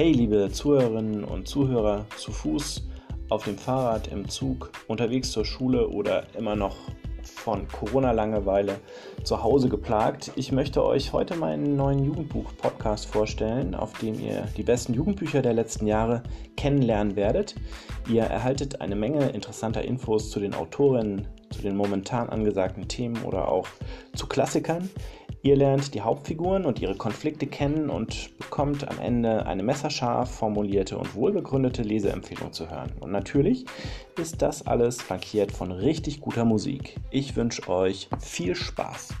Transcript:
Hey, liebe Zuhörerinnen und Zuhörer, zu Fuß, auf dem Fahrrad, im Zug, unterwegs zur Schule oder immer noch von Corona-Langeweile zu Hause geplagt. Ich möchte euch heute meinen neuen Jugendbuch-Podcast vorstellen, auf dem ihr die besten Jugendbücher der letzten Jahre kennenlernen werdet. Ihr erhaltet eine Menge interessanter Infos zu den Autorinnen, zu den momentan angesagten Themen oder auch zu Klassikern. Ihr lernt die Hauptfiguren und ihre Konflikte kennen und bekommt am Ende eine messerscharf formulierte und wohlbegründete Leseempfehlung zu hören. Und natürlich ist das alles flankiert von richtig guter Musik. Ich wünsche euch viel Spaß.